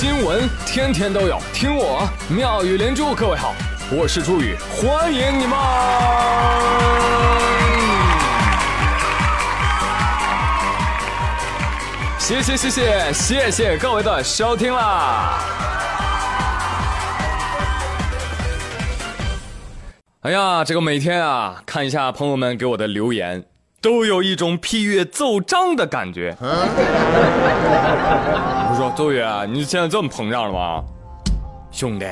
新闻天天都有，听我妙语连珠。各位好，我是朱宇，欢迎你们！谢谢谢谢谢谢各位的收听啦！哎呀，这个每天啊，看一下朋友们给我的留言。都有一种批阅奏章的感觉。我说周宇，你现在这么膨胀了吗？兄弟，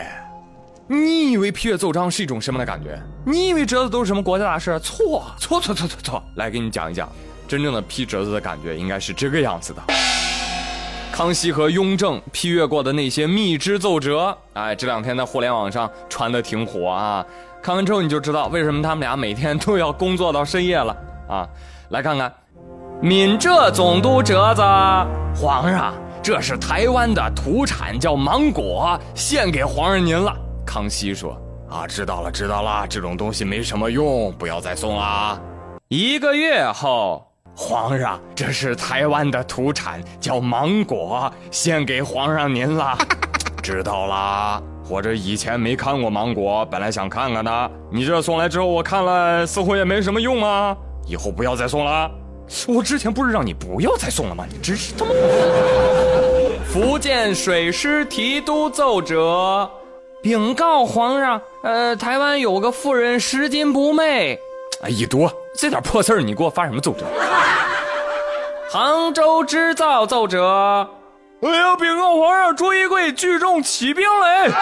你以为批阅奏章是一种什么的感觉？你以为折子都是什么国家大事？错错错错错错！来给你讲一讲，真正的批折子的感觉应该是这个样子的。康熙和雍正批阅过的那些密支奏折，哎，这两天在互联网上传的挺火啊。看完之后你就知道为什么他们俩每天都要工作到深夜了。啊，来看看，闽浙总督折子，皇上，这是台湾的土产，叫芒果，献给皇上您了。康熙说：“啊，知道了，知道了，这种东西没什么用，不要再送了。”一个月后，皇上，这是台湾的土产，叫芒果，献给皇上您了。知道啦，或者以前没看过芒果，本来想看看的，你这送来之后，我看了，似乎也没什么用啊。以后不要再送了，我之前不是让你不要再送了吗？你真是他妈！福建水师提督奏折，禀告皇上，呃，台湾有个妇人拾金不昧。哎，一多这点破事儿，你给我发什么奏折？杭州织造奏折，哎呀，禀告皇上，朱一贵聚众起兵了。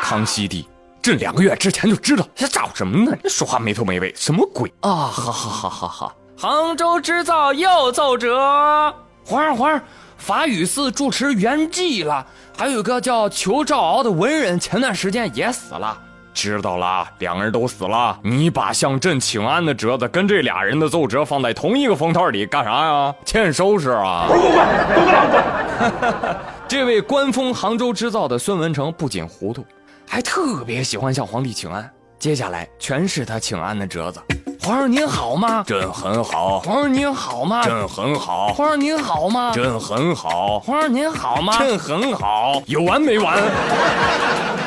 康熙帝。这两个月之前就知道，这找什么呢？你说话没头没尾，什么鬼啊？好好好好好！杭州织造又奏折，皇上皇上，法雨寺住持圆寂了，还有个叫裘兆敖的文人，前段时间也死了。知道了，两个人都死了。你把向朕请安的折子跟这俩人的奏折放在同一个封套里干啥呀？欠收拾啊！滚滚滚！这位官封杭州织造的孙文成不仅糊涂。还特别喜欢向皇帝请安，接下来全是他请安的折子。皇上您好吗？朕很好。皇上您好吗？朕很好。皇上您好吗？朕很好。皇上您好吗？朕很好。有完没完？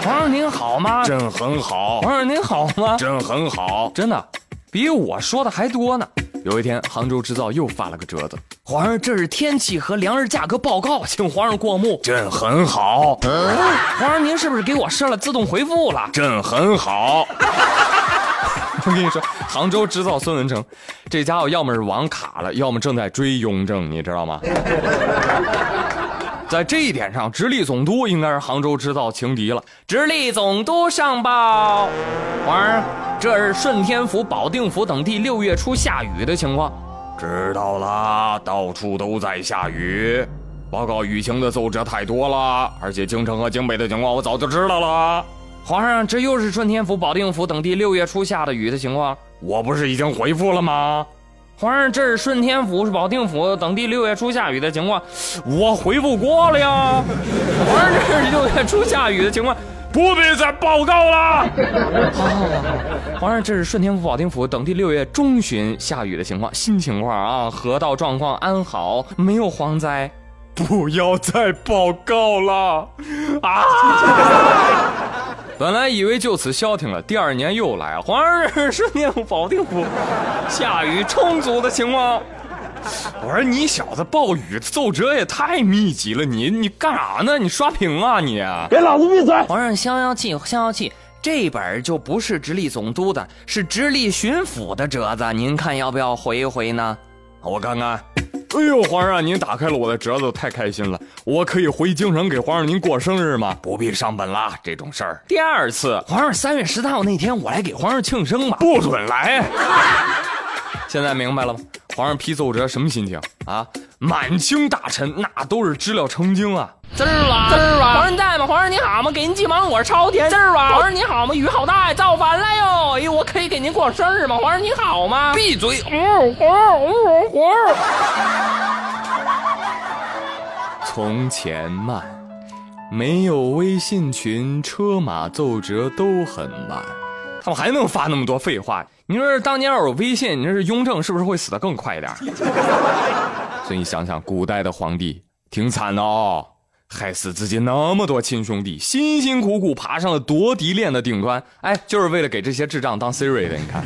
皇上您好吗？朕很好。皇上您好吗？朕很好。真的，比我说的还多呢。有一天，杭州制造又发了个折子。皇上，这是天气和粮食价格报告，请皇上过目。朕很好。皇上，您是不是给我设了自动回复了？朕很好。我跟你说，杭州制造孙文成，这家伙要么是网卡了，要么正在追雍正，你知道吗？在这一点上，直隶总督应该是杭州织造情敌了。直隶总督上报，皇上，这是顺天府、保定府等地六月初下雨的情况。知道了，到处都在下雨。报告雨情的奏折太多了，而且京城和京北的情况我早就知道了。皇上，这又是顺天府、保定府等地六月初下的雨的情况，我不是已经回复了吗？皇上，这是顺天府、是保定府等地六月初下雨的情况，我回复过了呀。皇上，这是六月初下雨的情况，不必再报告了。好，好，好，皇上，这是顺天府、保定府等地六月中旬下雨的情况，新情况啊，河道状况安好，没有蝗灾，不要再报告了啊。本来以为就此消停了，第二年又来，皇上是顺天府、保定府 下雨充足的情况。我说你小子暴雨奏折也太密集了，你你干啥呢？你刷屏啊你？给老子闭嘴！皇上消消气，消消气。这本就不是直隶总督的，是直隶巡抚的折子，您看要不要回一回呢？我看看。哎呦，皇上，您打开了我的折子，太开心了！我可以回京城给皇上您过生日吗？不必上本了，这种事儿。第二次，皇上三月十三号那天，我来给皇上庆生吧。不准来！现在明白了吗？皇上批奏折什么心情啊？满清大臣那都是知了成精啊！滋儿哇，滋儿哇！皇上在吗？皇上你好吗？给您寄芒果超甜。滋儿哇！皇上你好吗？雨好大呀，造反了哟！哎呦，我可以给您过生日吗？皇上你好吗？闭嘴！嗯，皇上，嗯，皇上。从前慢，没有微信群，车马奏折都很慢。他们还能发那么多废话？你说当年要有微信，你说是雍正是不是会死得更快一点？所以你想想，古代的皇帝挺惨的哦。害死自己那么多亲兄弟，辛辛苦苦爬上了夺嫡链的顶端，哎，就是为了给这些智障当 Siri 的。你看，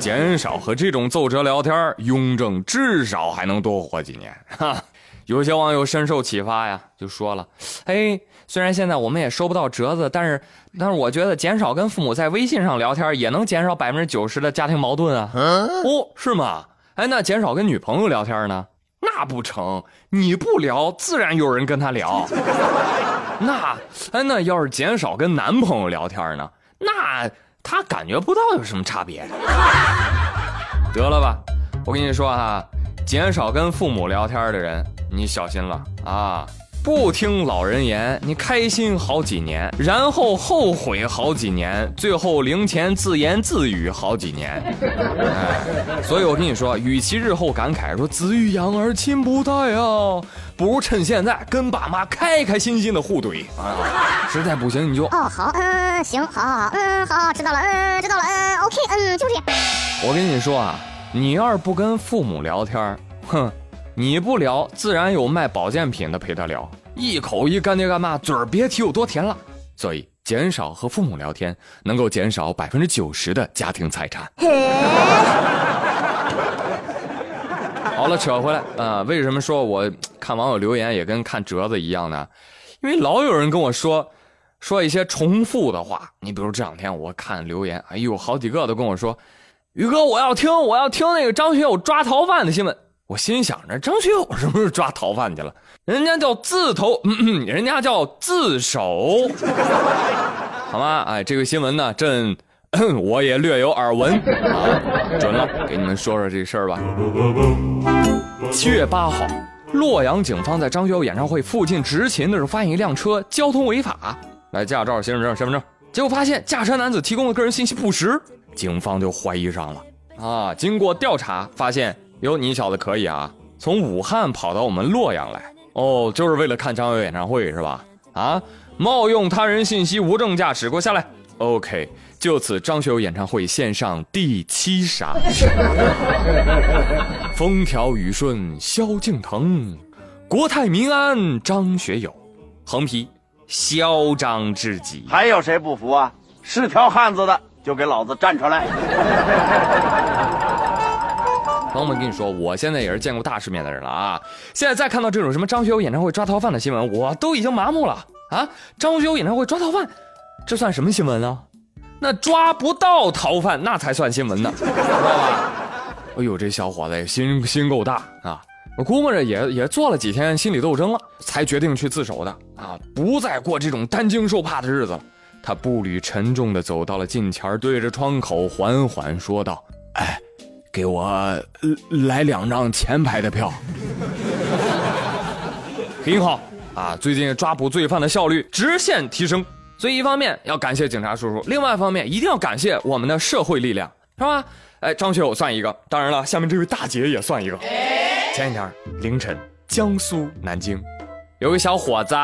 减少和这种奏折聊天，雍正至少还能多活几年。哈，有些网友深受启发呀，就说了，哎，虽然现在我们也收不到折子，但是，但是我觉得减少跟父母在微信上聊天，也能减少百分之九十的家庭矛盾啊。哦，是吗？哎，那减少跟女朋友聊天呢？那不成，你不聊，自然有人跟他聊。那，哎，那要是减少跟男朋友聊天呢？那他感觉不到有什么差别。得了吧，我跟你说哈，减少跟父母聊天的人，你小心了啊。不听老人言，你开心好几年，然后后悔好几年，最后零钱自言自语好几年。哎，所以我跟你说，与其日后感慨说子欲养而亲不待啊，不如趁现在跟爸妈开开心心的互怼啊。实在不行你就哦好，嗯行，好好好，嗯好，知道了，嗯知道了，嗯 OK，嗯就这样。我跟你说啊，你要是不跟父母聊天，哼。你不聊，自然有卖保健品的陪他聊，一口一干爹干妈，嘴儿别提有多甜了。所以减少和父母聊天，能够减少百分之九十的家庭财产。好了，扯回来啊，为什么说我看网友留言也跟看折子一样呢？因为老有人跟我说，说一些重复的话。你比如这两天我看留言，哎呦，好几个都跟我说，宇哥，我要听，我要听那个张学友抓逃犯的新闻。我心想着张学友是不是抓逃犯去了？人家叫自投，嗯人家叫自首，好吗？哎，这个新闻呢，朕我也略有耳闻啊。准了，给你们说说这事儿吧。七月八号，洛阳警方在张学友演唱会附近执勤的时候，发现一辆车交通违法，来驾照、行驶证、身份证，结果发现驾车男子提供的个人信息不实，警方就怀疑上了。啊，经过调查发现。哟，你小子可以啊！从武汉跑到我们洛阳来，哦，就是为了看张学友演唱会是吧？啊，冒用他人信息无证驾驶，给我下来！OK，就此张学友演唱会献上第七杀。风调雨顺萧敬腾，国泰民安张学友，横批嚣张至极。还有谁不服啊？是条汉子的就给老子站出来！朋友们，跟你说，我现在也是见过大世面的人了啊！现在再看到这种什么张学友演唱会抓逃犯的新闻，我都已经麻木了啊！张学友演唱会抓逃犯，这算什么新闻呢？那抓不到逃犯，那才算新闻呢，知道吧？哎呦，这小伙子心心够大啊！我估摸着也也做了几天心理斗争了，才决定去自首的啊！不再过这种担惊受怕的日子了。他步履沉重地走到了近前，对着窗口缓缓说道：“哎。”给我来两张前排的票，挺好啊！最近抓捕罪犯的效率直线提升，所以一方面要感谢警察叔叔，另外一方面一定要感谢我们的社会力量，是吧？哎，张学友算一个，当然了，下面这位大姐也算一个。前几天凌晨，江苏南京，有个小伙子，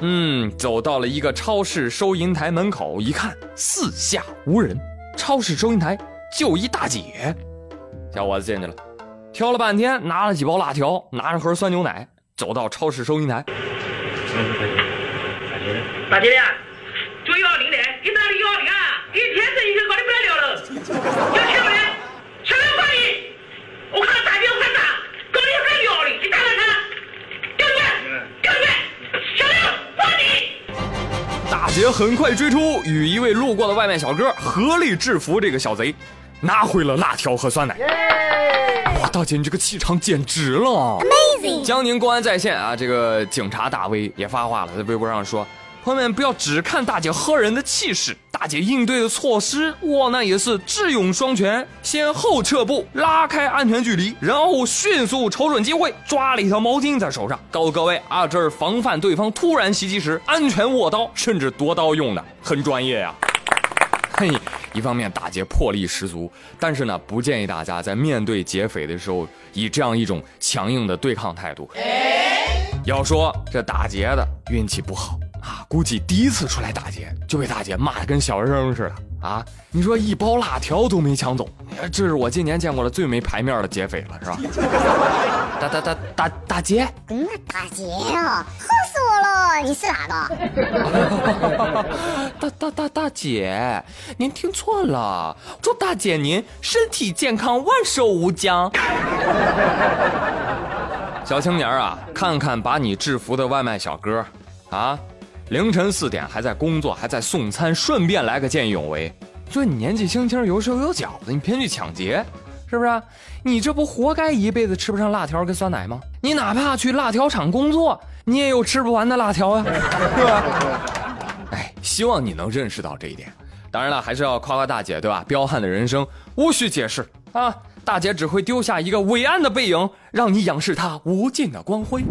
嗯，走到了一个超市收银台门口，一看四下无人，超市收银台就一大姐。小伙子进去了，挑了半天，拿了几包辣条，拿着盒酸牛奶，走到超市收银台。大姐呀，做幺二零的，你哪里幺零啊？一天生意就搞得不得了了。要钱不呢？什么管理？我看到大姐很大，搞的很幺二零，你打来看，调员，调员，小刘，管理。大姐很快追出，与一位路过的外卖小哥合力制服这个小贼。拿回了辣条和酸奶，哇！大姐，你这个气场简直了，Amazing！江宁公安在线啊，这个警察大 V 也发话了，在微博上说：“朋友们不要只看大姐喝人的气势，大姐应对的措施，哇，那也是智勇双全，先后撤步，拉开安全距离，然后迅速瞅准机会，抓了一条毛巾在手上，告诉各位啊，这是防范对方突然袭击时安全握刀，甚至夺刀用的，很专业呀。”嘿。一方面，打劫魄力十足，但是呢，不建议大家在面对劫匪的时候以这样一种强硬的对抗态度。要说这打劫的运气不好啊，估计第一次出来打劫就被大姐骂的跟小学生似的啊！你说一包辣条都没抢走，这是我今年见过的最没牌面的劫匪了，是吧？大大大大大姐，嗯，大姐啊，吓死我了！你是哪个？大大大大姐，您听错了，祝大姐您身体健康，万寿无疆。小青年啊，看看把你制服的外卖小哥，啊，凌晨四点还在工作，还在送餐，顺便来个见义勇为。说你年纪轻轻，有手有脚的，你偏去抢劫，是不是？你这不活该一辈子吃不上辣条跟酸奶吗？你哪怕去辣条厂工作，你也有吃不完的辣条呀，对吧？哎，希望你能认识到这一点。当然了，还是要夸夸大姐，对吧？彪悍的人生无需解释啊。大姐只会丢下一个伟岸的背影，让你仰视她无尽的光辉。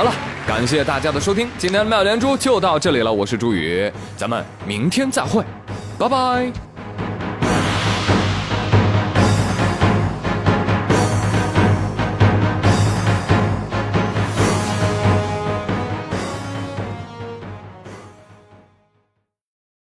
好了，感谢大家的收听，今天的妙连珠就到这里了。我是朱宇，咱们明天再会，拜拜。